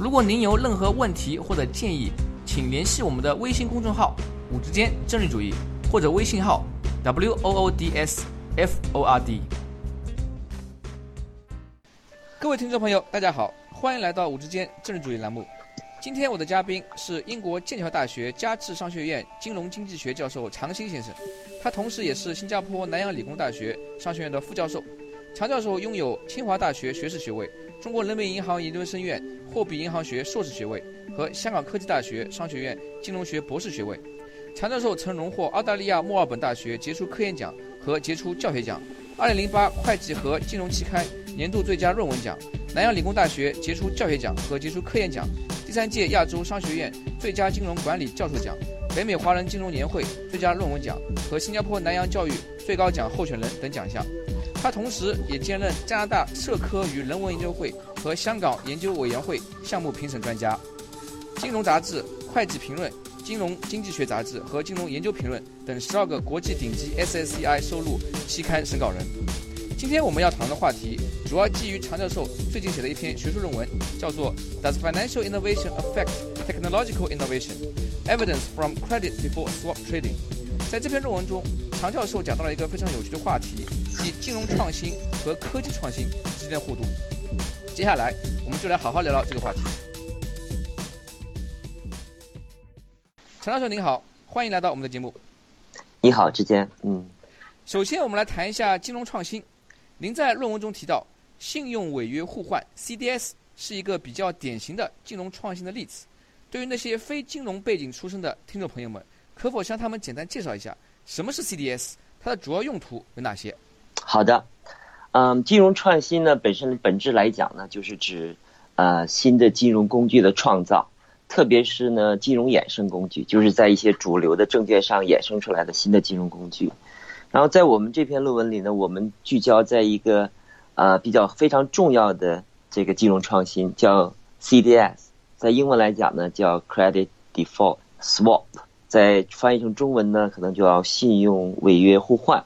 如果您有任何问题或者建议，请联系我们的微信公众号“五之间政治主义”或者微信号 “w o o d s f o r d”。各位听众朋友，大家好，欢迎来到“五之间政治主义”栏目。今天我的嘉宾是英国剑桥大学加治商学院金融经济学教授常新先生，他同时也是新加坡南洋理工大学商学院的副教授。常教授拥有清华大学学士学位。中国人民银行研究生院货币银行学硕士学位和香港科技大学商学院金融学博士学位，常教授曾荣获澳大利亚墨尔本大学杰出科研奖和杰出教学奖，2008会计和金融期刊年度最佳论文奖，南洋理工大学杰出教学奖和杰出科研奖，第三届亚洲商学院最佳金融管理教授奖，北美华人金融年会最佳论文奖和新加坡南洋教育最高奖候选人等奖项。他同时也兼任加拿大社科与人文研究会和香港研究委员会项目评审专家，金融杂志、会计评论、金融经济学杂志和金融研究评论等十二个国际顶级 SSCI 收录期刊审稿人。今天我们要谈的话题主要基于常教授最近写的一篇学术论文，叫做 Does financial innovation affect technological innovation? Evidence from credit default swap trading。在这篇论文中，常教授讲到了一个非常有趣的话题。即金融创新和科技创新之间的互动。接下来，我们就来好好聊聊这个话题。陈教授您好，欢迎来到我们的节目。你好，之间，嗯。首先，我们来谈一下金融创新。您在论文中提到，信用违约互换 （CDS） 是一个比较典型的金融创新的例子。对于那些非金融背景出身的听众朋友们，可否向他们简单介绍一下什么是 CDS？它的主要用途有哪些？好的，嗯，金融创新呢本身本质来讲呢，就是指呃新的金融工具的创造，特别是呢金融衍生工具，就是在一些主流的证券上衍生出来的新的金融工具。然后在我们这篇论文里呢，我们聚焦在一个呃比较非常重要的这个金融创新，叫 CDS，在英文来讲呢叫 Credit Default Swap，在翻译成中文呢可能就要信用违约互换。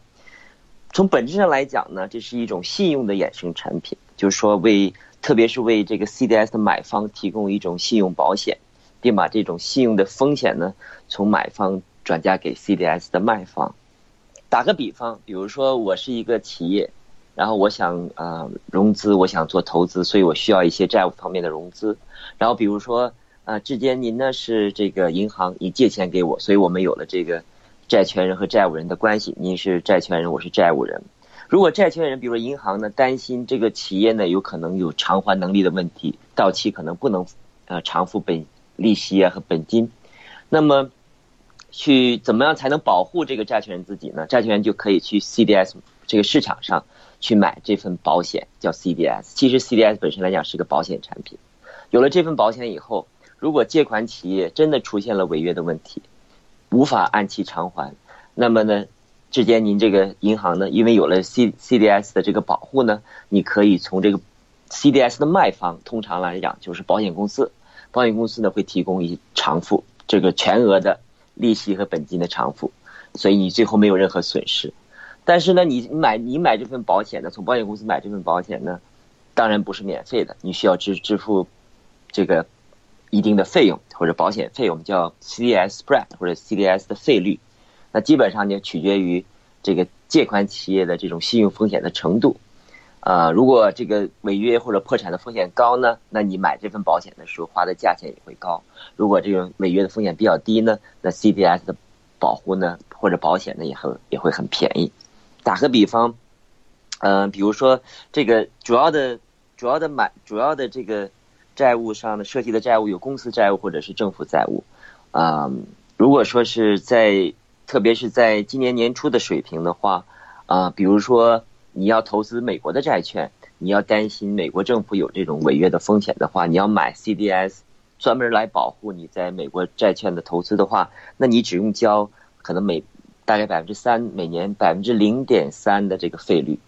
从本质上来讲呢，这是一种信用的衍生产品，就是说为特别是为这个 CDS 的买方提供一种信用保险，并把这种信用的风险呢从买方转嫁给 CDS 的卖方。打个比方，比如说我是一个企业，然后我想呃融资，我想做投资，所以我需要一些债务方面的融资。然后比如说呃之间您呢是这个银行，你借钱给我，所以我们有了这个。债权人和债务人的关系，您是债权人，我是债务人。如果债权人，比如说银行呢，担心这个企业呢有可能有偿还能力的问题，到期可能不能呃偿付本利息啊和本金，那么去怎么样才能保护这个债权人自己呢？债权人就可以去 CDS 这个市场上去买这份保险，叫 CDS。其实 CDS 本身来讲是个保险产品。有了这份保险以后，如果借款企业真的出现了违约的问题，无法按期偿还，那么呢，之间您这个银行呢，因为有了 C C D S 的这个保护呢，你可以从这个 C D S 的卖方，通常来讲就是保险公司，保险公司呢会提供一偿付这个全额的利息和本金的偿付，所以你最后没有任何损失。但是呢，你买你买这份保险呢，从保险公司买这份保险呢，当然不是免费的，你需要支支付这个。一定的费用或者保险费，我们叫 CDS spread 或者 CDS 的费率，那基本上就取决于这个借款企业的这种信用风险的程度。啊，如果这个违约或者破产的风险高呢，那你买这份保险的时候花的价钱也会高。如果这个违约的风险比较低呢，那 CDS 的保护呢或者保险呢也很也会很便宜。打个比方，嗯，比如说这个主要的主要的买主要的这个。债务上的涉及的债务有公司债务或者是政府债务，啊，如果说是在特别是在今年年初的水平的话，啊，比如说你要投资美国的债券，你要担心美国政府有这种违约的风险的话，你要买 CDS 专门来保护你在美国债券的投资的话，那你只用交可能每大概百分之三每年百分之零点三的这个费率。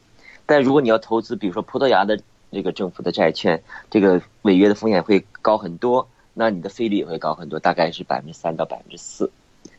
但如果你要投资，比如说葡萄牙的这个政府的债券，这个违约的风险会高很多，那你的费率也会高很多，大概是百分之三到百分之四。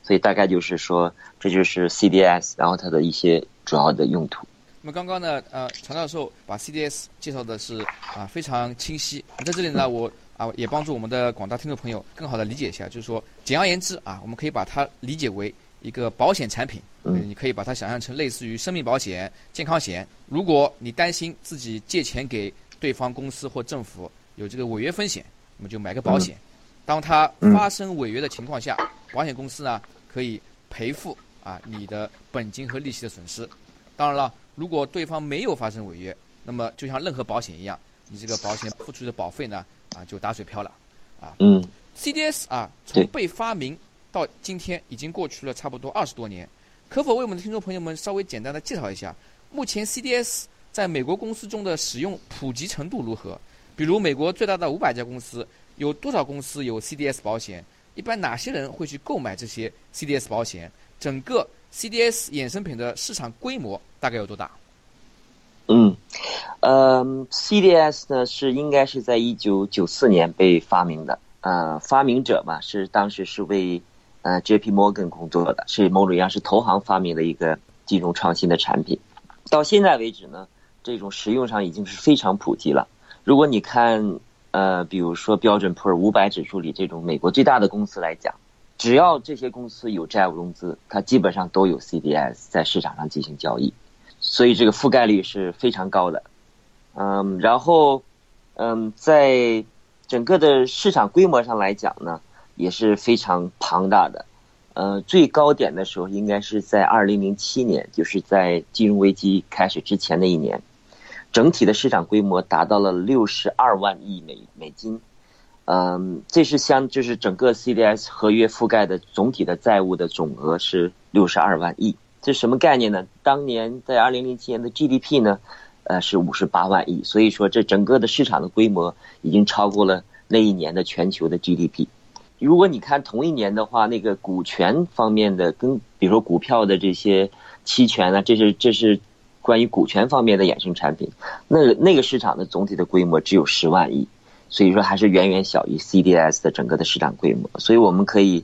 所以大概就是说，这就是 CDS，然后它的一些主要的用途。那么刚刚呢，呃，常教授把 CDS 介绍的是啊非常清晰。在这里呢，我啊也帮助我们的广大听众朋友更好的理解一下，就是说，简而言之啊，我们可以把它理解为一个保险产品。嗯。你可以把它想象成类似于生命保险、健康险。如果你担心自己借钱给对方公司或政府有这个违约风险，那么就买个保险。当它发生违约的情况下，保险公司呢？可以赔付啊你的本金和利息的损失。当然了，如果对方没有发生违约，那么就像任何保险一样，你这个保险付出的保费呢啊就打水漂了啊。嗯。CDS 啊，从被发明到今天已经过去了差不多二十多年，可否为我们的听众朋友们稍微简单的介绍一下，目前 CDS 在美国公司中的使用普及程度如何？比如美国最大的五百家公司，有多少公司有 CDS 保险？一般哪些人会去购买这些 CDS 保险？整个 CDS 衍生品的市场规模大概有多大？嗯，呃，CDS 呢是应该是在一九九四年被发明的。呃，发明者嘛是当时是为呃 JP Morgan 工作的，是某种意义上是投行发明的一个金融创新的产品。到现在为止呢，这种实用上已经是非常普及了。如果你看。呃，比如说标准普尔五百指数里这种美国最大的公司来讲，只要这些公司有债务融资，它基本上都有 CDS 在市场上进行交易，所以这个覆盖率是非常高的。嗯，然后嗯，在整个的市场规模上来讲呢，也是非常庞大的。呃，最高点的时候应该是在二零零七年，就是在金融危机开始之前的一年。整体的市场规模达到了六十二万亿美美金，嗯，这是相就是整个 CDS 合约覆盖的总体的债务的总额是六十二万亿，这什么概念呢？当年在二零零七年的 GDP 呢，呃是五十八万亿，所以说这整个的市场的规模已经超过了那一年的全球的 GDP。如果你看同一年的话，那个股权方面的跟比如说股票的这些期权呢，这是这是。关于股权方面的衍生产品，那那个市场的总体的规模只有十万亿，所以说还是远远小于 CDS 的整个的市场规模。所以我们可以，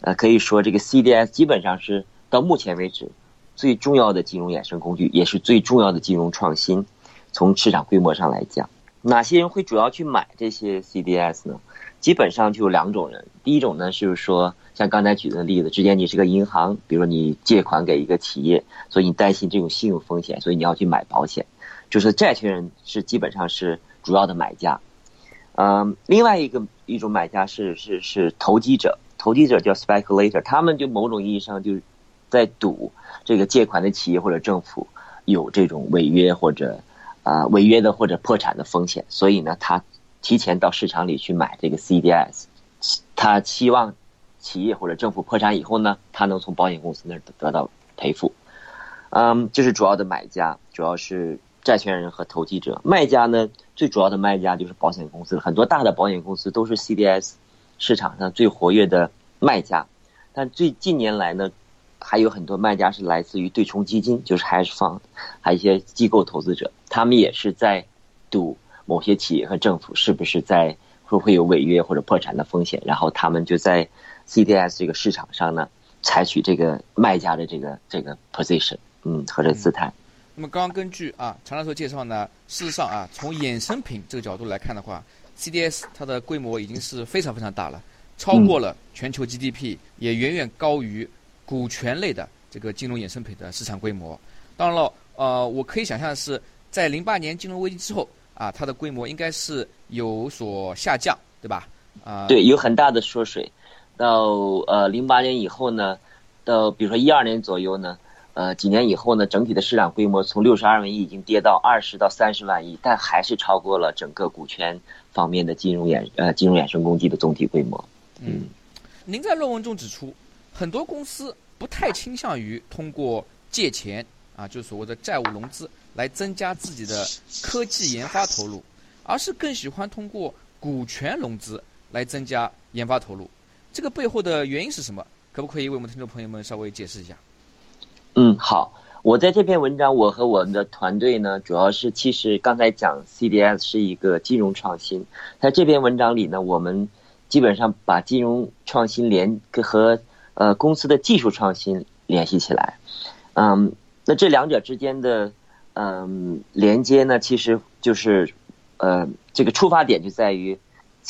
呃，可以说这个 CDS 基本上是到目前为止最重要的金融衍生工具，也是最重要的金融创新。从市场规模上来讲，哪些人会主要去买这些 CDS 呢？基本上就有两种人。第一种呢，就是说。像刚才举的例子，之前你是个银行，比如说你借款给一个企业，所以你担心这种信用风险，所以你要去买保险。就是债权人是基本上是主要的买家。嗯，另外一个一种买家是是是投机者，投机者叫 speculator，他们就某种意义上就是在赌这个借款的企业或者政府有这种违约或者啊违约的或者破产的风险，所以呢，他提前到市场里去买这个 CDS，他期望。企业或者政府破产以后呢，他能从保险公司那儿得到赔付。嗯，这是主要的买家，主要是债权人和投机者。卖家呢，最主要的卖家就是保险公司，很多大的保险公司都是 CDS 市场上最活跃的卖家。但最近年来呢，还有很多卖家是来自于对冲基金，就是 hedge fund，还有一些机构投资者，他们也是在赌某些企业和政府是不是在会不会有违约或者破产的风险，然后他们就在。CDS 这个市场上呢，采取这个卖家的这个这个 position，嗯，和这姿态。那么刚刚根据啊常教授介绍呢，事实上啊，从衍生品这个角度来看的话，CDS 它的规模已经是非常非常大了，超过了全球 GDP，也远远高于股权类的这个金融衍生品的市场规模。当然了，呃，我可以想象的是，在零八年金融危机之后啊，它的规模应该是有所下降，对吧？啊，对，有很大的缩水。到呃零八年以后呢，到比如说一二年左右呢，呃几年以后呢，整体的市场规模从六十二万亿已经跌到二十到三十万亿，但还是超过了整个股权方面的金融衍呃金融衍生工具的总体规模。嗯，您在论文中指出，很多公司不太倾向于通过借钱啊，就所谓的债务融资来增加自己的科技研发投入，而是更喜欢通过股权融资。来增加研发投入。这个背后的原因是什么？可不可以为我们听众朋友们稍微解释一下？嗯，好。我在这篇文章，我和我们的团队呢，主要是其实刚才讲 CDS 是一个金融创新，在这篇文章里呢，我们基本上把金融创新联和呃公司的技术创新联系起来。嗯，那这两者之间的嗯连接呢，其实就是呃这个出发点就在于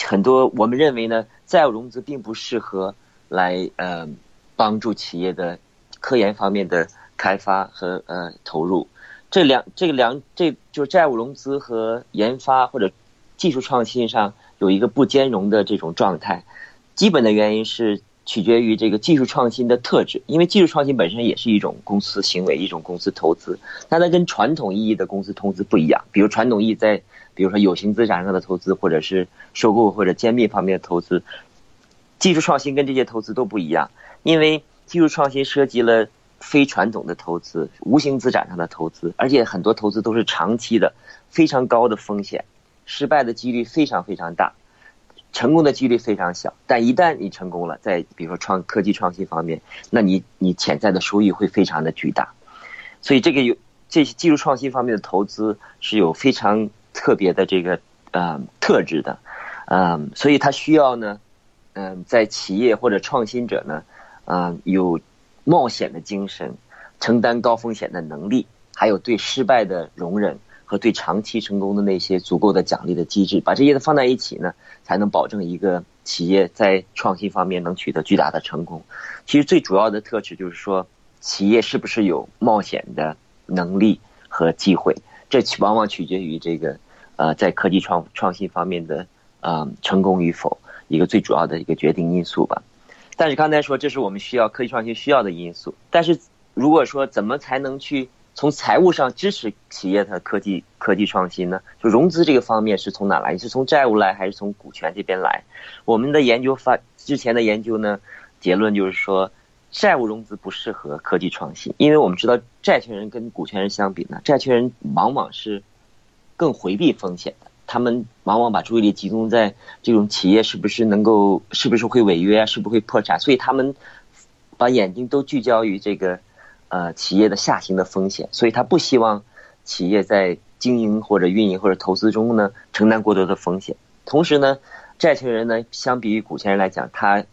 很多我们认为呢，债务融资并不适合来呃帮助企业的科研方面的。开发和呃投入，这两这个两这就是债务融资和研发或者技术创新上有一个不兼容的这种状态。基本的原因是取决于这个技术创新的特质，因为技术创新本身也是一种公司行为，一种公司投资，但它跟传统意义的公司投资不一样。比如传统意义在比如说有形资产上的投资，或者是收购或者兼并方面的投资，技术创新跟这些投资都不一样，因为技术创新涉及了。非传统的投资、无形资产上的投资，而且很多投资都是长期的，非常高的风险，失败的几率非常非常大，成功的几率非常小。但一旦你成功了，在比如说创科技创新方面，那你你潜在的收益会非常的巨大。所以这个有这些技术创新方面的投资是有非常特别的这个呃特质的，嗯，所以它需要呢，嗯，在企业或者创新者呢，嗯，有。冒险的精神，承担高风险的能力，还有对失败的容忍和对长期成功的那些足够的奖励的机制，把这些放在一起呢，才能保证一个企业在创新方面能取得巨大的成功。其实最主要的特质就是说，企业是不是有冒险的能力和机会，这往往取决于这个呃在科技创创新方面的啊成功与否，一个最主要的一个决定因素吧。但是刚才说，这是我们需要科技创新需要的因素。但是如果说怎么才能去从财务上支持企业的科技科技创新呢？就融资这个方面是从哪来？你是从债务来，还是从股权这边来？我们的研究发之前的研究呢，结论就是说，债务融资不适合科技创新，因为我们知道债权人跟股权人相比呢，债权人往往是更回避风险的。他们往往把注意力集中在这种企业是不是能够，是不是会违约，是不是会破产，所以他们把眼睛都聚焦于这个呃企业的下行的风险，所以他不希望企业在经营或者运营或者投资中呢承担过多的风险。同时呢，债权人呢相比于股权人来讲，他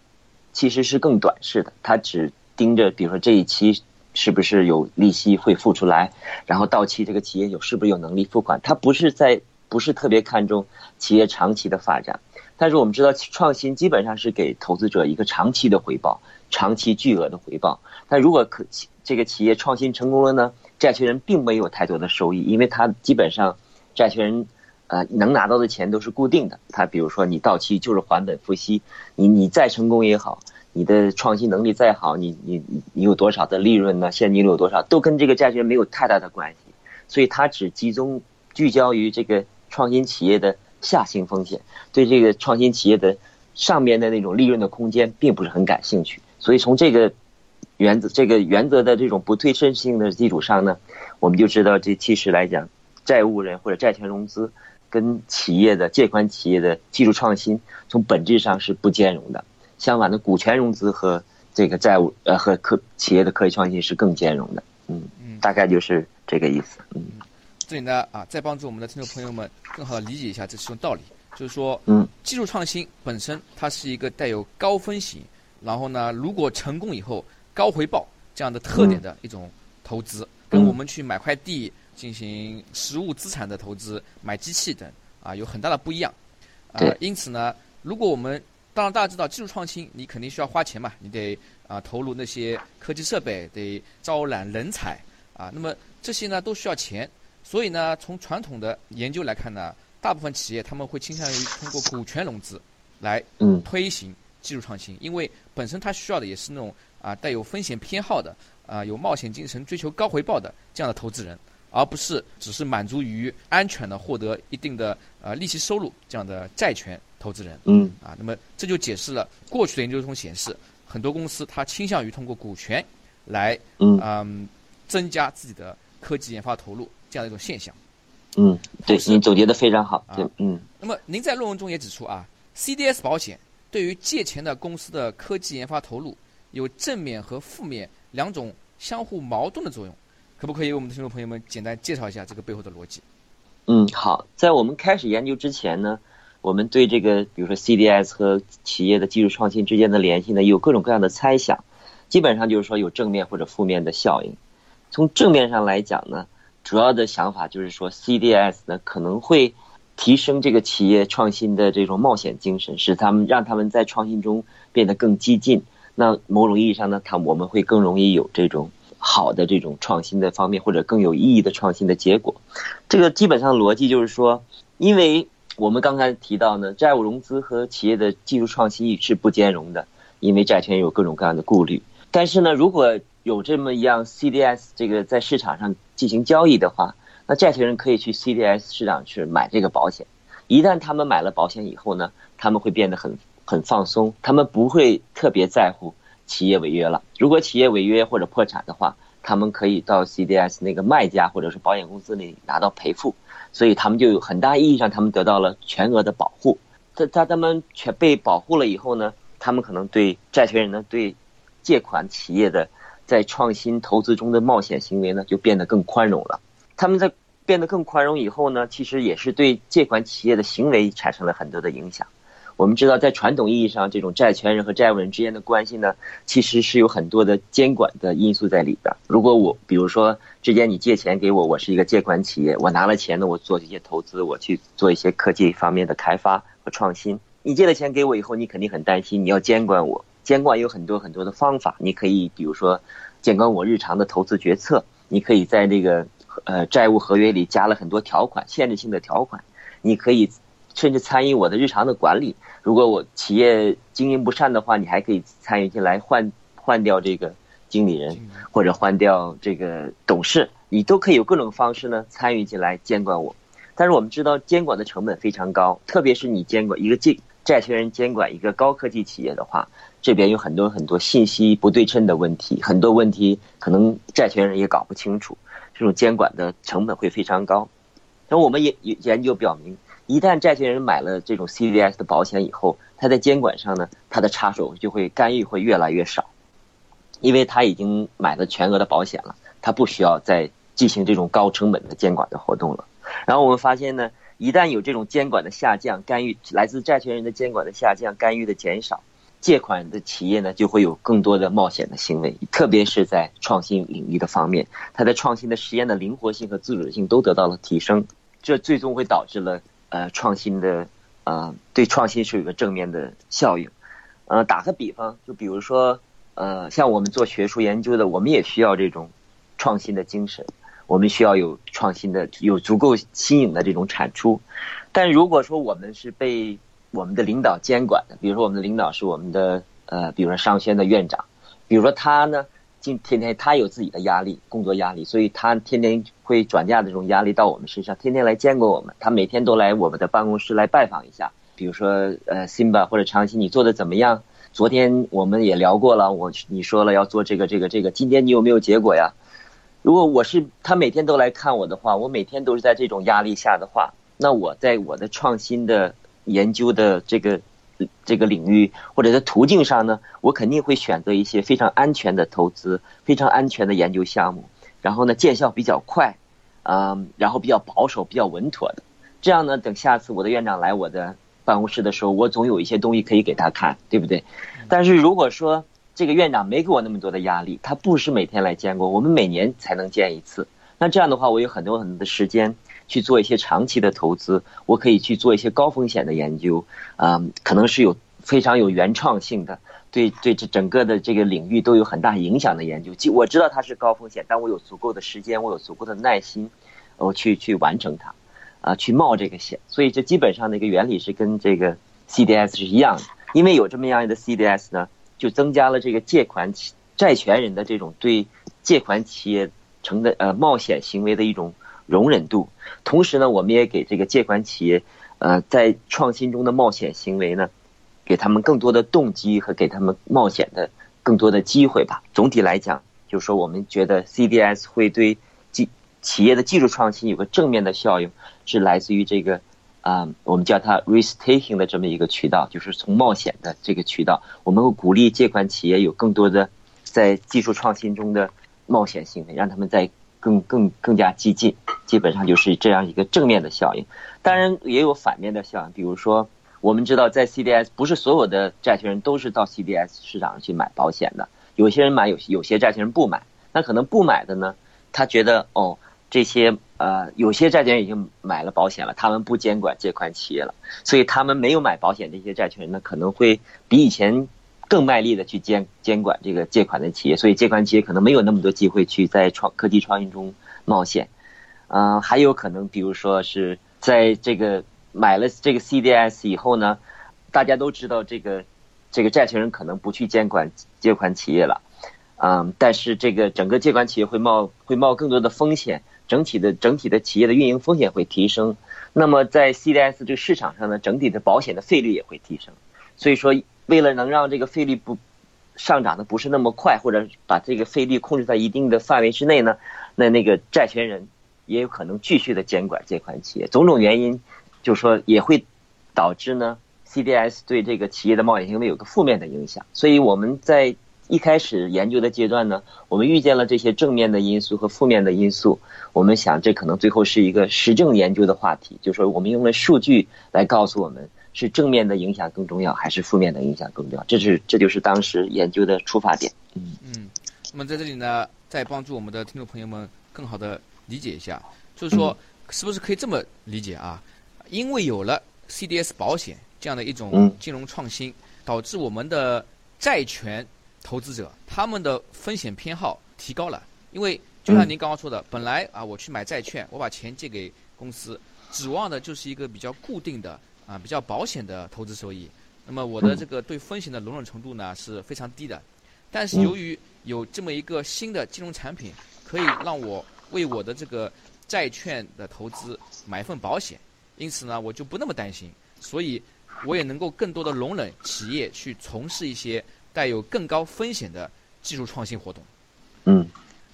其实是更短视的，他只盯着比如说这一期是不是有利息会付出来，然后到期这个企业有是不是有能力付款，他不是在。不是特别看重企业长期的发展，但是我们知道创新基本上是给投资者一个长期的回报，长期巨额的回报。但如果可这个企业创新成功了呢，债权人并没有太多的收益，因为他基本上债权人呃能拿到的钱都是固定的。他比如说你到期就是还本付息，你你再成功也好，你的创新能力再好，你你你有多少的利润呢？现金流有多少都跟这个债权人没有太大的关系，所以他只集中聚焦于这个。创新企业的下行风险，对这个创新企业的上面的那种利润的空间并不是很感兴趣。所以从这个原则、这个原则的这种不对称性的基础上呢，我们就知道这其实来讲，债务人或者债权融资跟企业的借款企业的技术创新从本质上是不兼容的。相反的，股权融资和这个债务呃和科企业的科技创新是更兼容的。嗯嗯，大概就是这个意思。嗯。这里呢啊，再帮助我们的听众朋友们更好的理解一下这其中道理，就是说，嗯，技术创新本身它是一个带有高风险，然后呢，如果成功以后高回报这样的特点的一种投资，跟我们去买块地进行实物资产的投资、买机器等啊，有很大的不一样。啊，因此呢，如果我们当然大家知道技术创新，你肯定需要花钱嘛，你得啊投入那些科技设备，得招揽人才啊，那么这些呢都需要钱。所以呢，从传统的研究来看呢，大部分企业他们会倾向于通过股权融资来推行技术创新，因为本身它需要的也是那种啊带有风险偏好的啊有冒险精神、追求高回报的这样的投资人，而不是只是满足于安全的获得一定的呃利息收入这样的债权投资人。嗯啊，那么这就解释了过去的研究中显示，很多公司它倾向于通过股权来嗯增加自己的科技研发投入。这样的一种现象，嗯，对，您总结的非常好，对，嗯。那么您在论文中也指出啊，CDS 保险对于借钱的公司的科技研发投入有正面和负面两种相互矛盾的作用，可不可以为我们的听众朋友们简单介绍一下这个背后的逻辑？嗯，好，在我们开始研究之前呢，我们对这个比如说 CDS 和企业的技术创新之间的联系呢，有各种各样的猜想，基本上就是说有正面或者负面的效应。从正面上来讲呢，主要的想法就是说 CDS 呢可能会。提升这个企业创新的这种冒险精神，使他们让他们在创新中变得更激进。那某种意义上呢，它我们会更容易有这种好的这种创新的方面，或者更有意义的创新的结果。这个基本上逻辑就是说，因为我们刚才提到呢，债务融资和企业的技术创新是不兼容的，因为债权有各种各样的顾虑。但是呢，如果有这么一样 CDS 这个在市场上进行交易的话，那债权人可以去 CDS 市场去买这个保险，一旦他们买了保险以后呢，他们会变得很很放松，他们不会特别在乎企业违约了。如果企业违约或者破产的话，他们可以到 CDS 那个卖家或者是保险公司里拿到赔付，所以他们就有很大意义上他们得到了全额的保护。在在他们全被保护了以后呢，他们可能对债权人呢对借款企业的在创新投资中的冒险行为呢就变得更宽容了。他们在变得更宽容以后呢，其实也是对借款企业的行为产生了很多的影响。我们知道，在传统意义上，这种债权人和债务人之间的关系呢，其实是有很多的监管的因素在里边。如果我，比如说，之前你借钱给我，我是一个借款企业，我拿了钱呢，我做这些投资，我去做一些科技方面的开发和创新。你借了钱给我以后，你肯定很担心，你要监管我。监管有很多很多的方法，你可以比如说监管我日常的投资决策，你可以在这个。呃，债务合约里加了很多条款，限制性的条款，你可以甚至参与我的日常的管理。如果我企业经营不善的话，你还可以参与进来换换掉这个经理人，或者换掉这个董事，你都可以有各种方式呢参与进来监管我。但是我们知道监管的成本非常高，特别是你监管一个债债权人监管一个高科技企业的话，这边有很多很多信息不对称的问题，很多问题可能债权人也搞不清楚。这种监管的成本会非常高，那我们也研究表明，一旦债权人买了这种 CDS 的保险以后，他在监管上呢，他的插手就会干预会越来越少，因为他已经买了全额的保险了，他不需要再进行这种高成本的监管的活动了。然后我们发现呢，一旦有这种监管的下降，干预来自债权人的监管的下降，干预的减少。借款的企业呢，就会有更多的冒险的行为，特别是在创新领域的方面，它的创新的实验的灵活性和自主性都得到了提升，这最终会导致了呃创新的呃对创新是有个正面的效应。呃，打个比方，就比如说呃像我们做学术研究的，我们也需要这种创新的精神，我们需要有创新的有足够新颖的这种产出，但如果说我们是被我们的领导监管的，比如说我们的领导是我们的呃，比如说商学院的院长，比如说他呢，今天天他有自己的压力，工作压力，所以他天天会转嫁这种压力到我们身上，天天来见过我们，他每天都来我们的办公室来拜访一下，比如说呃辛巴或者长期你做的怎么样？昨天我们也聊过了，我你说了要做这个这个这个，今天你有没有结果呀？如果我是他每天都来看我的话，我每天都是在这种压力下的话，那我在我的创新的。研究的这个这个领域或者在途径上呢，我肯定会选择一些非常安全的投资、非常安全的研究项目，然后呢见效比较快，嗯，然后比较保守、比较稳妥的。这样呢，等下次我的院长来我的办公室的时候，我总有一些东西可以给他看，对不对？但是如果说这个院长没给我那么多的压力，他不是每天来见过，我们每年才能见一次，那这样的话，我有很多很多的时间。去做一些长期的投资，我可以去做一些高风险的研究，啊，可能是有非常有原创性的，对对这整个的这个领域都有很大影响的研究。即我知道它是高风险，但我有足够的时间，我有足够的耐心，我去去完成它，啊，去冒这个险。所以这基本上的一个原理是跟这个 CDS 是一样的，因为有这么样的 CDS 呢，就增加了这个借款债权人的这种对借款企业成的呃冒险行为的一种。容忍度，同时呢，我们也给这个借款企业，呃，在创新中的冒险行为呢，给他们更多的动机和给他们冒险的更多的机会吧。总体来讲，就是说，我们觉得 CDS 会对技企业的技术创新有个正面的效应，是来自于这个啊，我们叫它 risk taking 的这么一个渠道，就是从冒险的这个渠道，我们会鼓励借款企业有更多的在技术创新中的冒险行为，让他们在更更更加激进，基本上就是这样一个正面的效应。当然也有反面的效应，比如说我们知道在 CDS 不是所有的债权人都是到 CDS 市场上去买保险的，有些人买，有有些债权人不买。那可能不买的呢，他觉得哦。这些呃，有些债权人已经买了保险了，他们不监管借款企业了，所以他们没有买保险这些债权人呢，可能会比以前更卖力的去监监管这个借款的企业，所以借款企业可能没有那么多机会去在创科技创新中冒险。嗯，还有可能，比如说是在这个买了这个 CDS 以后呢，大家都知道这个这个债权人可能不去监管借款企业了，嗯，但是这个整个借款企业会冒会冒更多的风险。整体的整体的企业的运营风险会提升，那么在 CDS 这个市场上呢，整体的保险的费率也会提升。所以说，为了能让这个费率不上涨的不是那么快，或者把这个费率控制在一定的范围之内呢，那那个债权人也有可能继续的监管这款企业。种种原因，就是说也会导致呢 CDS 对这个企业的冒险行为有个负面的影响。所以我们在一开始研究的阶段呢，我们遇见了这些正面的因素和负面的因素。我们想，这可能最后是一个实证研究的话题，就是说，我们用了数据来告诉我们，是正面的影响更重要，还是负面的影响更重要？这是，这就是当时研究的出发点。嗯嗯。那么在这里呢，再帮助我们的听众朋友们更好的理解一下，就是说，是不是可以这么理解啊？因为有了 CDS 保险这样的一种金融创新，导致我们的债权。投资者他们的风险偏好提高了，因为就像您刚刚说的，本来啊我去买债券，我把钱借给公司，指望的就是一个比较固定的啊比较保险的投资收益。那么我的这个对风险的容忍程度呢是非常低的。但是由于有这么一个新的金融产品，可以让我为我的这个债券的投资买一份保险，因此呢我就不那么担心，所以我也能够更多的容忍企业去从事一些。带有更高风险的技术创新活动。嗯，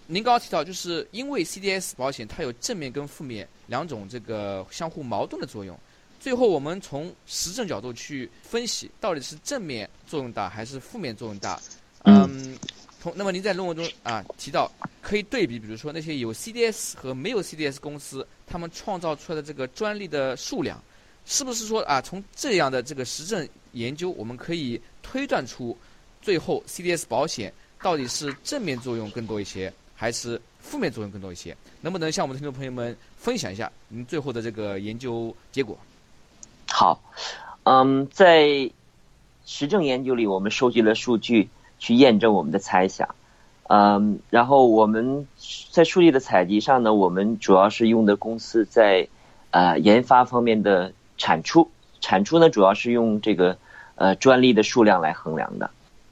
您刚刚提到，就是因为 CDS 保险它有正面跟负面两种这个相互矛盾的作用。最后，我们从实证角度去分析，到底是正面作用大还是负面作用大？嗯，同那么您在论文中啊提到，可以对比，比如说那些有 CDS 和没有 CDS 公司，他们创造出来的这个专利的数量，是不是说啊从这样的这个实证研究，我们可以推断出？最后，CDS 保险到底是正面作用更多一些，还是负面作用更多一些？能不能向我们的听众朋友们分享一下您最后的这个研究结果？好，嗯，在实证研究里，我们收集了数据去验证我们的猜想，嗯，然后我们在数据的采集上呢，我们主要是用的公司在呃研发方面的产出，产出呢主要是用这个呃专利的数量来衡量的。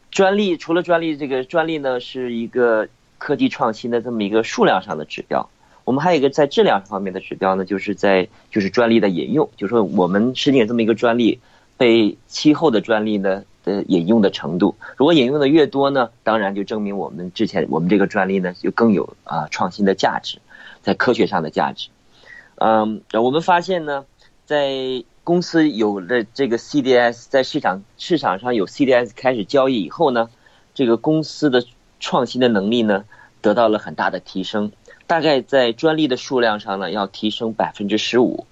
专利除了专利，这个专利呢是一个科技创新的这么一个数量上的指标。我们还有一个在质量方面的指标呢，就是在就是专利的引用，就是说我们申请这么一个专利被期后的专利呢的引用的程度。如果引用的越多呢，当然就证明我们之前我们这个专利呢就更有啊创新的价值，在科学上的价值。嗯，我们发现呢，在公司有了这个 CDS，在市场市场上有 CDS 开始交易以后呢，这个公司的创新的能力呢得到了很大的提升，大概在专利的数量上呢要提升百分之十五，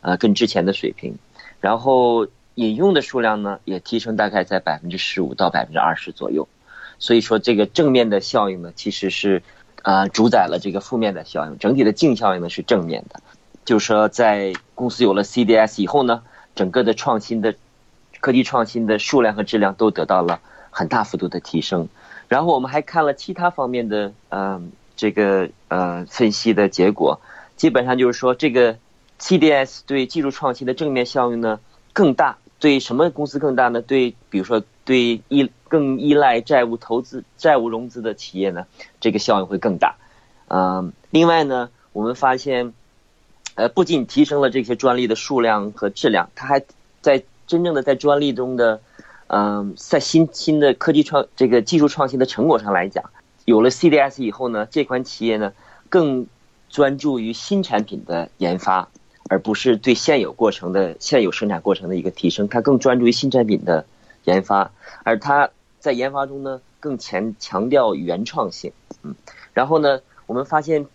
呃，跟之前的水平，然后引用的数量呢也提升大概在百分之十五到百分之二十左右，所以说这个正面的效应呢其实是，呃，主宰了这个负面的效应，整体的净效应呢是正面的。就是说，在公司有了 CDS 以后呢，整个的创新的科技创新的数量和质量都得到了很大幅度的提升。然后我们还看了其他方面的嗯这个呃分析的结果，基本上就是说，这个 CDS 对技术创新的正面效应呢更大。对什么公司更大呢？对，比如说对依更依赖债务投资、债务融资的企业呢，这个效应会更大。嗯，另外呢，我们发现。呃，不仅提升了这些专利的数量和质量，它还在真正的在专利中的，嗯，在新新的科技创这个技术创新的成果上来讲，有了 CDS 以后呢，这款企业呢更专注于新产品的研发，而不是对现有过程的现有生产过程的一个提升。它更专注于新产品的研发，而它在研发中呢更强强调原创性。嗯，然后呢，我们发现，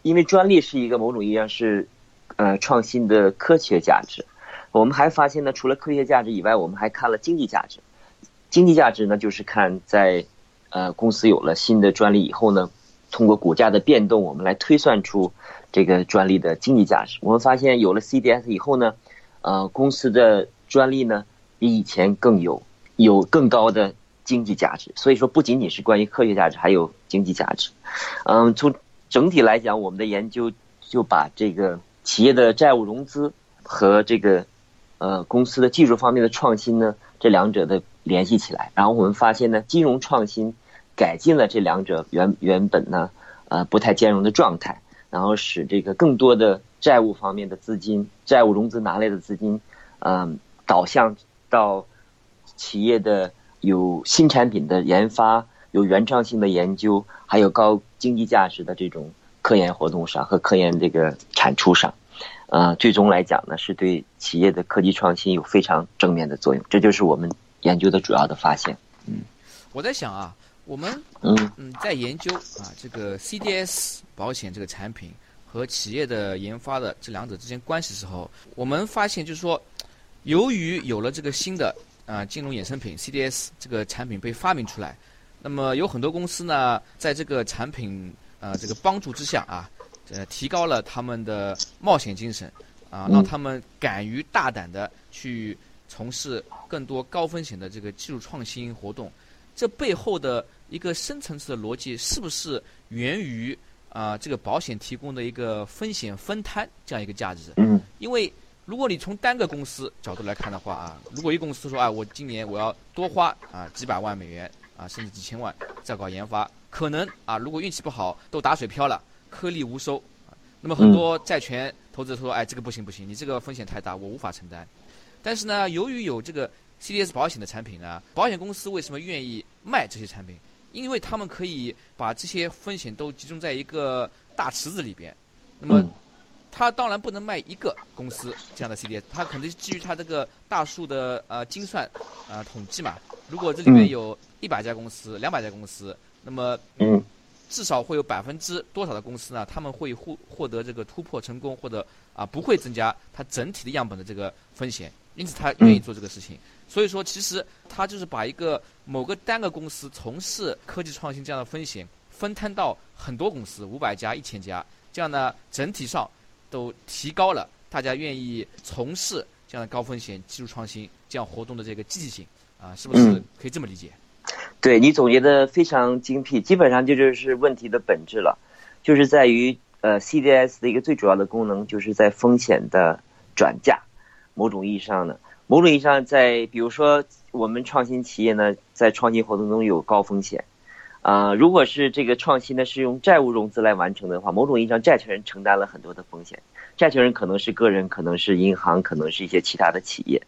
因为专利是一个某种意义上是呃创新的科学价值。我们还发现呢，除了科学价值以外，我们还看了经济价值。经济价值呢，就是看在呃公司有了新的专利以后呢，通过股价的变动，我们来推算出这个专利的经济价值。我们发现有了 CDS 以后呢，呃，公司的专利呢比以前更有有更高的经济价值。所以说，不仅仅是关于科学价值，还有经济价值。嗯，从整体来讲，我们的研究就把这个企业的债务融资和这个呃公司的技术方面的创新呢，这两者的。联系起来，然后我们发现呢，金融创新改进了这两者原原本呢呃不太兼容的状态，然后使这个更多的债务方面的资金、债务融资拿来的资金，嗯，导向到企业的有新产品的研发、有原创性的研究，还有高经济价值的这种科研活动上和科研这个产出上，呃，最终来讲呢，是对企业的科技创新有非常正面的作用。这就是我们。研究的主要的发现，嗯，我在想啊，我们嗯嗯在研究啊这个 CDS 保险这个产品和企业的研发的这两者之间关系时候，我们发现就是说，由于有了这个新的啊金融衍生品 CDS 这个产品被发明出来，那么有很多公司呢在这个产品啊这个帮助之下啊，呃提高了他们的冒险精神啊，让他们敢于大胆的去。从事更多高风险的这个技术创新活动，这背后的一个深层次的逻辑，是不是源于啊这个保险提供的一个风险分摊这样一个价值？嗯。因为如果你从单个公司角度来看的话啊，如果一个公司说啊，我今年我要多花啊几百万美元啊，甚至几千万在搞研发，可能啊如果运气不好都打水漂了，颗粒无收。那么很多债权投资者说，哎，这个不行不行，你这个风险太大，我无法承担。但是呢，由于有这个 CDS 保险的产品呢，保险公司为什么愿意卖这些产品？因为他们可以把这些风险都集中在一个大池子里边。那么，他当然不能卖一个公司这样的 CDS，他肯定是基于他这个大数的呃精算呃统计嘛。如果这里面有一百家公司、两百家公司，那么嗯至少会有百分之多少的公司呢？他们会获获得这个突破成功，或者啊不会增加它整体的样本的这个风险。因此，他愿意做这个事情。所以说，其实他就是把一个某个单个公司从事科技创新这样的风险分摊到很多公司，五百家、一千家，这样呢，整体上都提高了大家愿意从事这样的高风险技术创新这样活动的这个积极性啊，是不是可以这么理解？对你总结的非常精辟，基本上这就是问题的本质了，就是在于呃，CDS 的一个最主要的功能，就是在风险的转嫁。某种意义上呢，某种意义上，在比如说我们创新企业呢，在创新活动中有高风险，啊，如果是这个创新呢是用债务融资来完成的话，某种意义上债权人承担了很多的风险，债权人可能是个人，可能是银行，可能是一些其他的企业，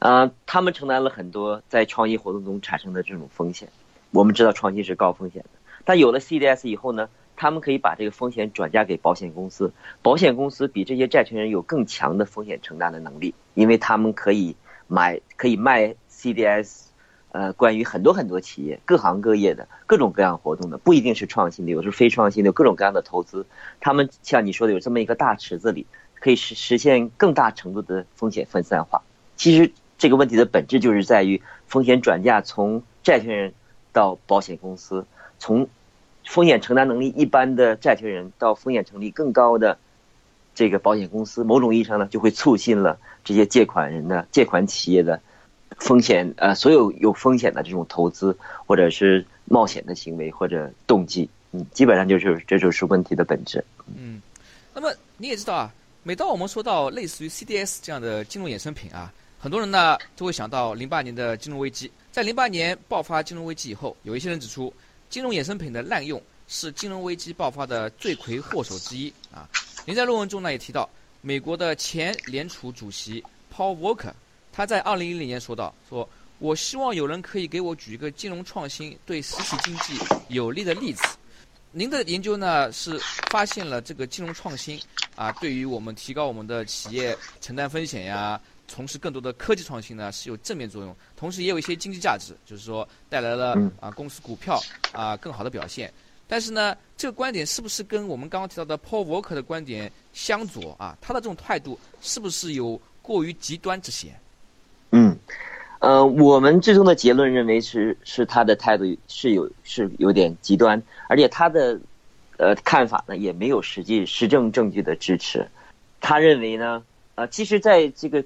啊，他们承担了很多在创新活动中产生的这种风险。我们知道创新是高风险的，但有了 CDS 以后呢？他们可以把这个风险转嫁给保险公司，保险公司比这些债权人有更强的风险承担的能力，因为他们可以买、可以卖 CDS，呃，关于很多很多企业、各行各业的各种各样活动的，不一定是创新的，有时候非创新的，有各种各样的投资。他们像你说的，有这么一个大池子里，可以实实现更大程度的风险分散化。其实这个问题的本质就是在于风险转嫁从债权人到保险公司，从。风险承担能力一般的债权人到风险成立更高的这个保险公司，某种意义上呢，就会促进了这些借款人的借款企业的风险呃，所有有风险的这种投资或者是冒险的行为或者动机，嗯，基本上就是这就是问题的本质。嗯，那么你也知道啊，每当我们说到类似于 CDS 这样的金融衍生品啊，很多人呢都会想到零八年的金融危机。在零八年爆发金融危机以后，有一些人指出。金融衍生品的滥用是金融危机爆发的罪魁祸首之一啊！您在论文中呢也提到，美国的前联储主席 Paul Volcker，他在二零一零年说到：“说我希望有人可以给我举一个金融创新对实体经济有利的例子。”您的研究呢是发现了这个金融创新啊，对于我们提高我们的企业承担风险呀，从事更多的科技创新呢，是有正面作用，同时也有一些经济价值，就是说带来了啊公司股票啊更好的表现。但是呢，这个观点是不是跟我们刚刚提到的 Paul Volcker 的观点相左啊？他的这种态度是不是有过于极端之嫌？嗯，呃，我们最终的结论认为是是他的态度是有是有点极端，而且他的呃看法呢也没有实际实证证据的支持。他认为呢，呃，其实在这个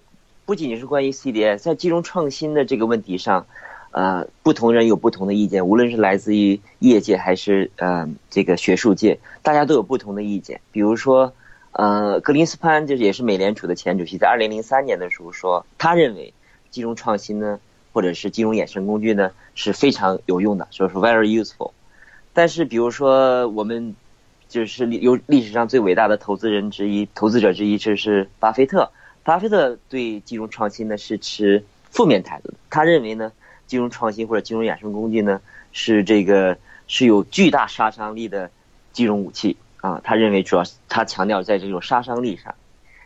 不仅仅是关于 CDS，在金融创新的这个问题上。呃，不同人有不同的意见，无论是来自于业界还是呃这个学术界，大家都有不同的意见。比如说，呃，格林斯潘就是也是美联储的前主席，在二零零三年的时候说，他认为金融创新呢，或者是金融衍生工具呢是非常有用的，所以说 very useful。但是，比如说我们就是有历史上最伟大的投资人之一、投资者之一，就是巴菲特。巴菲特对金融创新呢是持负面态度的，他认为呢。金融创新或者金融衍生工具呢，是这个是有巨大杀伤力的金融武器啊。他认为主要他强调在这种杀伤力上。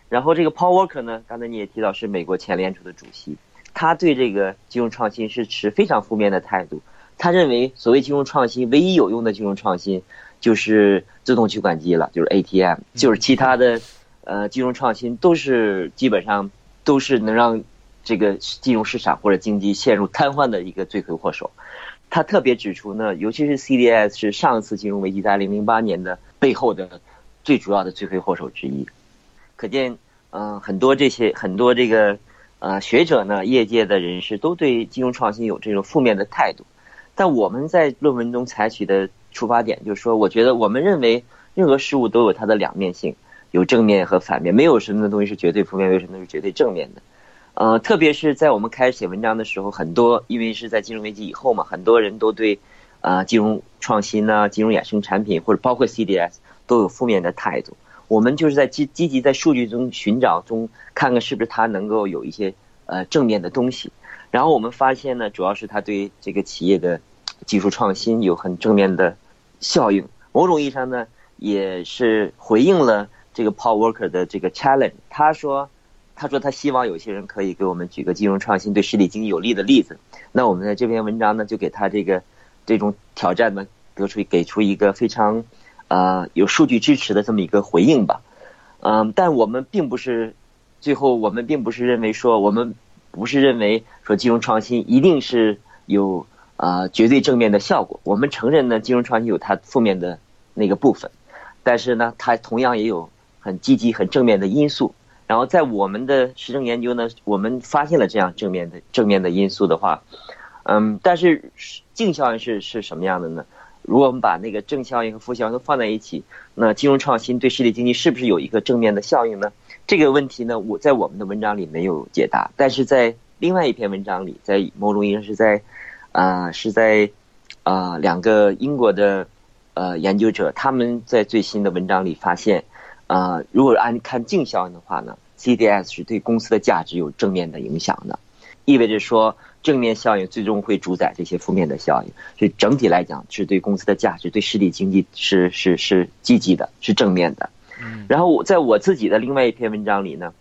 然后这个 Paul Walker 呢，刚才你也提到是美国前联储的主席，他对这个金融创新是持非常负面的态度。他认为所谓金融创新，唯一有用的金融创新就是自动取款机了，就是 ATM，就是其他的呃金融创新都是基本上都是能让。这个金融市场或者经济陷入瘫痪的一个罪魁祸首，他特别指出呢，尤其是 CDS 是上一次金融危机在零零八年的背后的最主要的罪魁祸首之一。可见，嗯，很多这些很多这个呃学者呢，业界的人士都对金融创新有这种负面的态度。但我们在论文中采取的出发点就是说，我觉得我们认为任何事物都有它的两面性，有正面和反面，没有什么东西是绝对负面，没有什么是绝对正面的。呃，特别是在我们开始写文章的时候，很多因为是在金融危机以后嘛，很多人都对啊金融创新呐、金融衍生产品或者包括 CDS 都有负面的态度。我们就是在积积极在数据中寻找中，看看是不是它能够有一些呃正面的东西。然后我们发现呢，主要是它对这个企业的技术创新有很正面的效应。某种意义上呢，也是回应了这个 Paul Walker 的这个 challenge。他说。他说他希望有些人可以给我们举个金融创新对实体经济有利的例子。那我们在这篇文章呢，就给他这个这种挑战呢，得出给出一个非常啊有数据支持的这么一个回应吧。嗯，但我们并不是最后我们并不是认为说我们不是认为说金融创新一定是有啊绝对正面的效果。我们承认呢，金融创新有它负面的那个部分，但是呢，它同样也有很积极很正面的因素。然后在我们的实证研究呢，我们发现了这样正面的正面的因素的话，嗯，但是净效应是是什么样的呢？如果我们把那个正效应和负效应都放在一起，那金融创新对实体经济是不是有一个正面的效应呢？这个问题呢，我在我们的文章里没有解答，但是在另外一篇文章里，在某种意义上是在啊是在啊两个英国的呃研究者他们在最新的文章里发现。啊，如果按看净效应的话呢，CDS 是对公司的价值有正面的影响的，意味着说正面效应最终会主宰这些负面的效应，所以整体来讲是对公司的价值、对实体经济是是是积极的，是正面的。然后我在我自己的另外一篇文章里呢，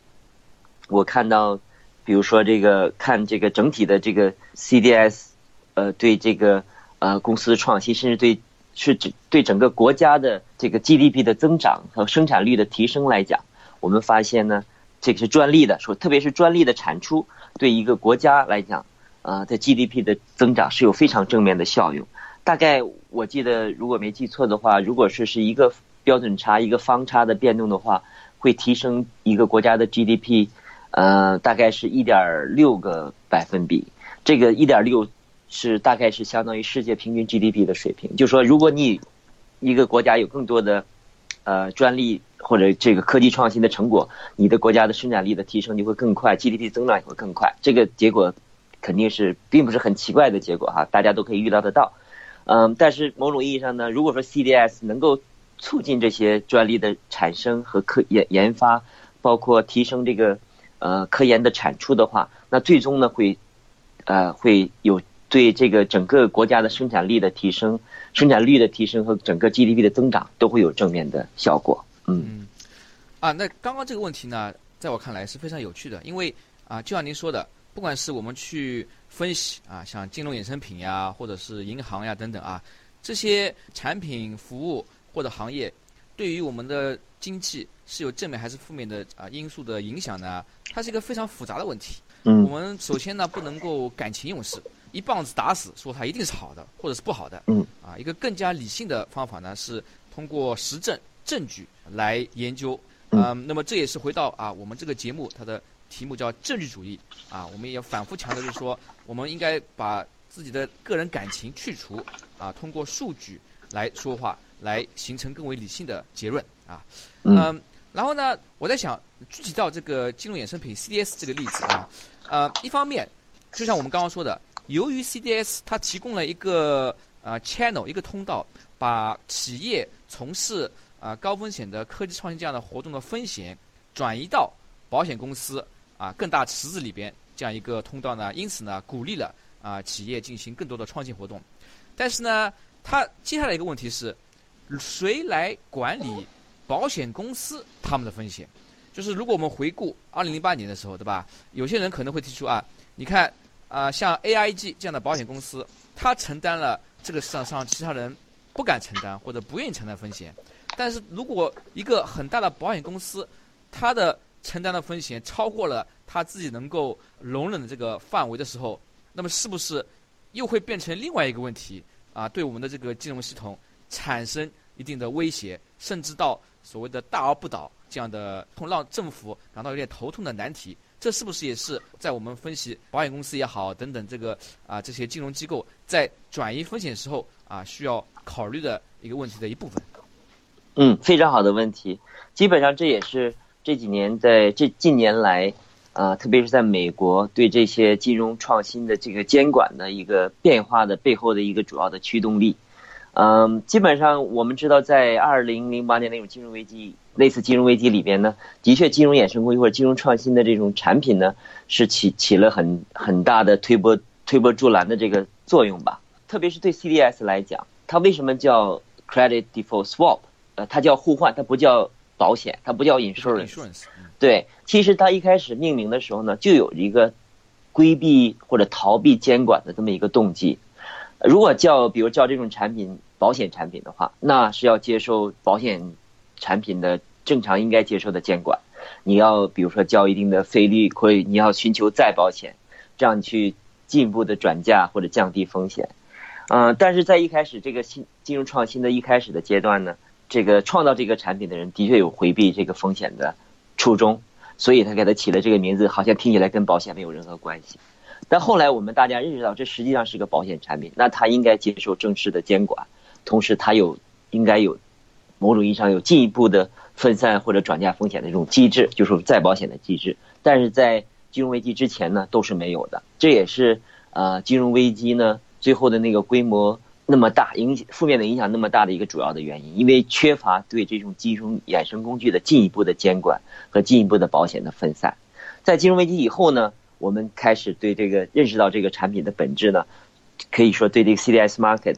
我看到，比如说这个看这个整体的这个 CDS，呃，对这个呃公司的创新，甚至对。是指对整个国家的这个 GDP 的增长和生产率的提升来讲，我们发现呢，这个是专利的，说特别是专利的产出对一个国家来讲，啊，在 GDP 的增长是有非常正面的效用。大概我记得，如果没记错的话，如果是是一个标准差、一个方差的变动的话，会提升一个国家的 GDP，呃，大概是一点六个百分比。这个一点六。是大概是相当于世界平均 GDP 的水平，就说如果你一个国家有更多的呃专利或者这个科技创新的成果，你的国家的生产力的提升就会更快，GDP 增长也会更快。这个结果肯定是并不是很奇怪的结果哈，大家都可以预料得到。嗯，但是某种意义上呢，如果说 CDS 能够促进这些专利的产生和科研研发，包括提升这个呃科研的产出的话，那最终呢会呃会有。对这个整个国家的生产力的提升、生产率的提升和整个 GDP 的增长都会有正面的效果。嗯，啊，那刚刚这个问题呢，在我看来是非常有趣的，因为啊，就像您说的，不管是我们去分析啊，像金融衍生品呀，或者是银行呀等等啊，这些产品、服务或者行业，对于我们的经济是有正面还是负面的啊因素的影响呢？它是一个非常复杂的问题。嗯我们首先呢，不能够感情用事，一棒子打死说它一定是好的，或者是不好的。嗯。啊，一个更加理性的方法呢，是通过实证证据来研究。嗯嗯，那么这也是回到啊，我们这个节目它的题目叫证据主义啊，我们也反复强调，就是说我们应该把自己的个人感情去除啊，通过数据来说话，来形成更为理性的结论啊。嗯嗯，然后呢，我在想，具体到这个金融衍生品 CDS 这个例子啊，呃，一方面，就像我们刚刚说的，由于 CDS 它提供了一个呃 channel 一个通道，把企业从事啊、高风险的科技创新这样的活动的风险转移到保险公司啊更大池子里边这样一个通道呢，因此呢，鼓励了啊、企业进行更多的创新活动。但是呢，它接下来一个问题是，谁来管理保险公司他们的风险？就是如果我们回顾二零零八年的时候，对吧？有些人可能会提出啊，你看啊、像 AIG 这样的保险公司，它承担了这个市场上其他人不敢承担或者不愿意承担风险。但是如果一个很大的保险公司，它的承担的风险超过了它自己能够容忍的这个范围的时候，那么是不是又会变成另外一个问题啊？对我们的这个金融系统产生一定的威胁，甚至到所谓的大而不倒这样的，让政府感到有点头痛的难题。这是不是也是在我们分析保险公司也好等等这个啊这些金融机构在转移风险时候啊需要考虑的一个问题的一部分？嗯，非常好的问题。基本上这也是这几年在这近年来，啊、特别是在美国对这些金融创新的这个监管的一个变化的背后的一个主要的驱动力。嗯，基本上我们知道，在二零零八年那种金融危机，类似金融危机里边呢，的确金融衍生工具或者金融创新的这种产品呢，是起起了很很大的推波推波助澜的这个作用吧。特别是对 CDS 来讲，它为什么叫 Credit Default Swap？呃，它叫互换，它不叫保险，它不叫 insurance。对，其实它一开始命名的时候呢，就有一个规避或者逃避监管的这么一个动机。如果叫比如叫这种产品保险产品的话，那是要接受保险产品的正常应该接受的监管。你要比如说交一定的费率，或者你要寻求再保险，这样去进一步的转嫁或者降低风险。嗯、但是在一开始这个新金融创新的一开始的阶段呢，这个创造这个产品的人的确有回避这个风险的初衷，所以他给他起了这个名字，好像听起来跟保险没有任何关系。但后来我们大家认识到，这实际上是个保险产品，那它应该接受正式的监管，同时它有应该有某种意义上有进一步的分散或者转嫁风险的这种机制，就是再保险的机制。但是在金融危机之前呢，都是没有的。这也是呃金融危机呢最后的那个规模那么大，影响负面的影响那么大的一个主要的原因，因为缺乏对这种金融衍生工具的进一步的监管和进一步的保险的分散。在金融危机以后呢，我们开始对这个认识到这个产品的本质呢，可以说对这个 CDS market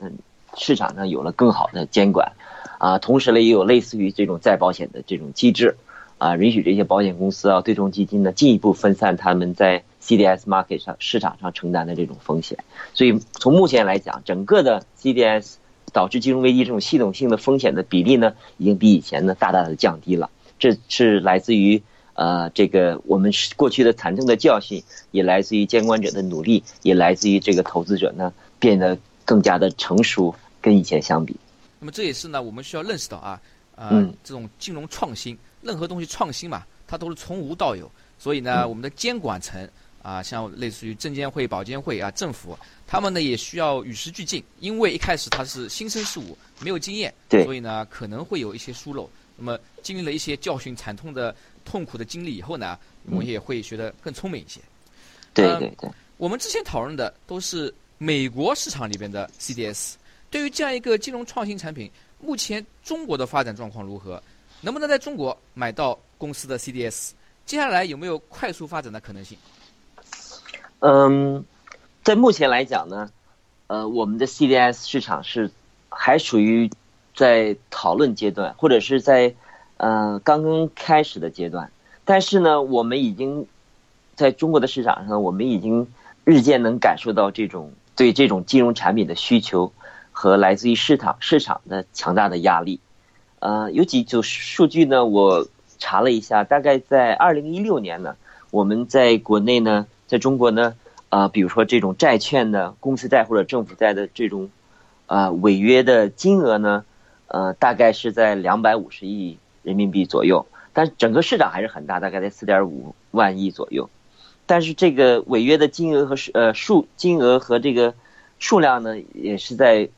市场上有了更好的监管，啊，同时呢也有类似于这种再保险的这种机制，啊，允许这些保险公司啊、对冲基金呢进一步分散他们在 CDS market 上市场上承担的这种风险。所以从目前来讲，整个的 CDS 导致金融危机这种系统性的风险的比例呢，已经比以前呢大大的降低了。这是来自于呃这个我们过去的惨痛的教训，也来自于监管者的努力，也来自于这个投资者呢变得更加的成熟，跟以前相比。那么这也是呢，我们需要认识到啊，呃，嗯这种金融创新，任何东西创新嘛，它都是从无到有，所以呢，嗯我们的监管层啊，像类似于证监会、保监会啊，政府，他们呢也需要与时俱进，因为一开始它是新生事物，没有经验，对所以呢可能会有一些疏漏。那么经历了一些教训、惨痛的、痛苦的经历以后呢，我们也会学得更聪明一些。对对。我们之前讨论的都是美国市场里边的 CDS，对于这样一个金融创新产品，目前中国的发展状况如何？能不能在中国买到公司的 CDS？接下来有没有快速发展的可能性？嗯，在目前来讲呢，呃，我们的 CDS 市场是还属于在讨论阶段，或者是在呃刚刚开始的阶段。但是呢，我们已经在中国的市场上，我们已经日渐能感受到这种对这种金融产品的需求和来自于市场市场的强大的压力。呃，有几组数据呢？我查了一下，大概在二零一六年呢，我们在国内呢，在中国呢，啊，比如说这种债券的公司债或者政府债的这种啊违约的金额呢，呃，大概是在两百五十亿人民币左右。但整个市场还是很大，大概在四点五万亿左右。但是这个违约的金额和数呃数金额和这个数量呢，也是在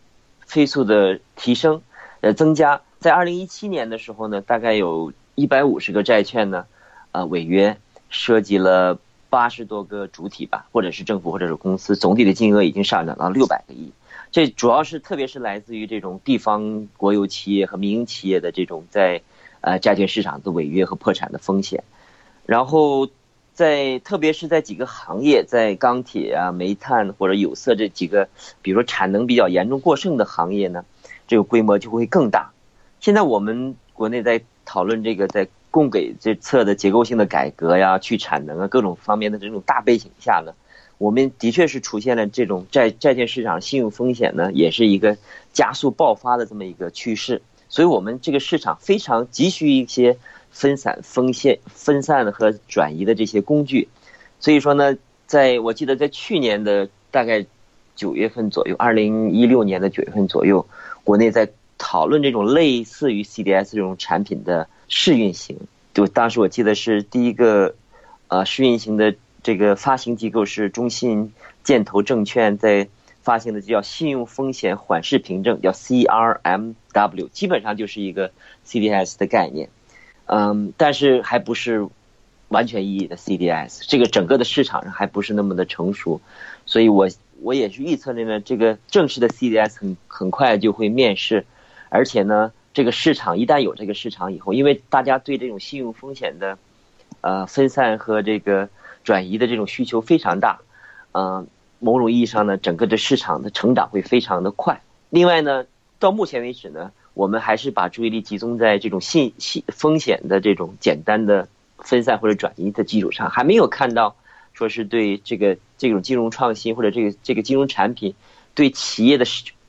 飞速的提升呃增加。在二零一七年的时候呢，大概有一百五十个债券呢，呃违约，涉及了八十多个主体吧，或者是政府或者是公司，总体的金额已经上涨到六百个亿。这主要是特别是来自于这种地方国有企业和民营企业的这种在。呃，债券市场的违约和破产的风险，然后在特别是在几个行业，在钢铁啊、煤炭或者有色这几个，比如说产能比较严重过剩的行业呢，这个规模就会更大。现在我们国内在讨论这个在供给这侧的结构性的改革呀、去产能啊各种方面的这种大背景下呢，我们的确是出现了这种债债券市场信用风险呢，也是一个加速爆发的这么一个趋势。所以我们这个市场非常急需一些分散风险、分散和转移的这些工具。所以说呢，在我记得在去年的大概九月份左右，二零一六年的九月份左右，国内在讨论这种类似于 CDS 这种产品的试运行。就当时我记得是第一个呃试运行的这个发行机构是中信建投证券在。发行的叫信用风险缓释凭证，叫 CRMW，基本上就是一个 CDS 的概念，嗯，但是还不是完全意义的 CDS，这个整个的市场上还不是那么的成熟，所以我我也是预测呢，这个正式的 CDS 很很快就会面世，而且呢，这个市场一旦有这个市场以后，因为大家对这种信用风险的呃分散和这个转移的这种需求非常大，嗯。某种意义上呢，整个的市场的成长会非常的快。另外呢，到目前为止呢，我们还是把注意力集中在这种信信风险的这种简单的分散或者转移的基础上，还没有看到说是对这个这种金融创新或者这个这个金融产品对企业的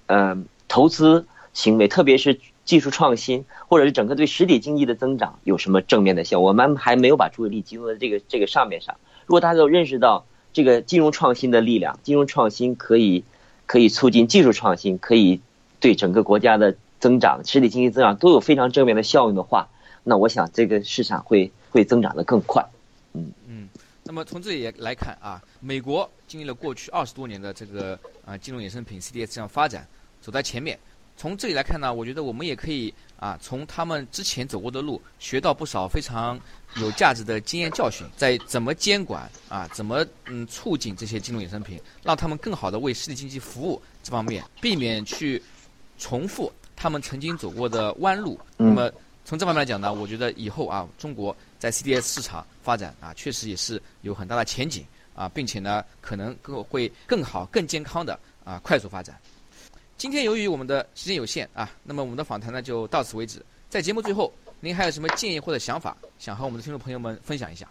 呃投资行为，特别是技术创新或者是整个对实体经济的增长有什么正面的效果。我们还没有把注意力集中在这个这个上面上。如果大家都认识到。这个金融创新的力量，金融创新可以可以促进技术创新，可以对整个国家的增长、实体经济增长都有非常正面的效应的话，那我想这个市场会会增长的更快。嗯嗯，那么从这里来看啊，美国经历了过去二十多年的这个啊金融衍生品 CDS 这样发展，走在前面。从这里来看呢，我觉得我们也可以啊，从他们之前走过的路学到不少非常有价值的经验教训，在怎么监管啊，怎么嗯促进这些金融衍生品，让他们更好的为实体经济服务这方面，避免去重复他们曾经走过的弯路。那么从这方面来讲呢，我觉得以后啊，中国在 CDS 市场发展啊，确实也是有很大的前景啊，并且呢，可能更会更好、更健康的啊快速发展。今天由于我们的时间有限啊，那么我们的访谈呢就到此为止。在节目最后，您还有什么建议或者想法，想和我们的听众朋友们分享一下？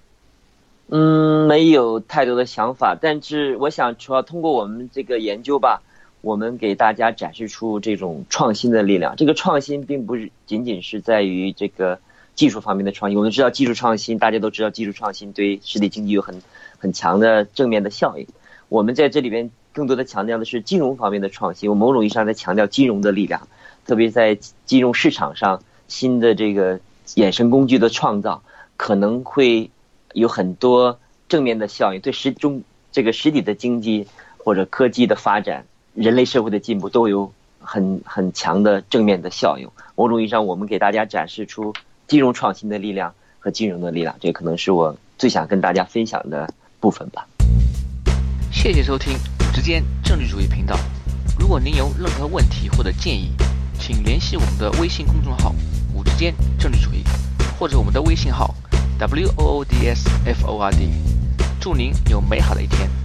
嗯，没有太多的想法，但是我想主要通过我们这个研究吧，我们给大家展示出这种创新的力量。这个创新并不是仅仅是在于这个技术方面的创新。我们知道技术创新，大家都知道技术创新对实体经济有很很强的正面的效应。我们在这里边。更多的强调的是金融方面的创新，我某种意义上在强调金融的力量，特别在金融市场上新的这个衍生工具的创造，可能会有很多正面的效应，对实中这个实体的经济或者科技的发展、人类社会的进步都有很很强的正面的效应。某种意义上，我们给大家展示出金融创新的力量和金融的力量，这可能是我最想跟大家分享的部分吧。谢谢收听。时间政治主义频道，如果您有任何问题或者建议，请联系我们的微信公众号“五之间政治主义”，或者我们的微信号 “w o o d s f o r d”。祝您有美好的一天。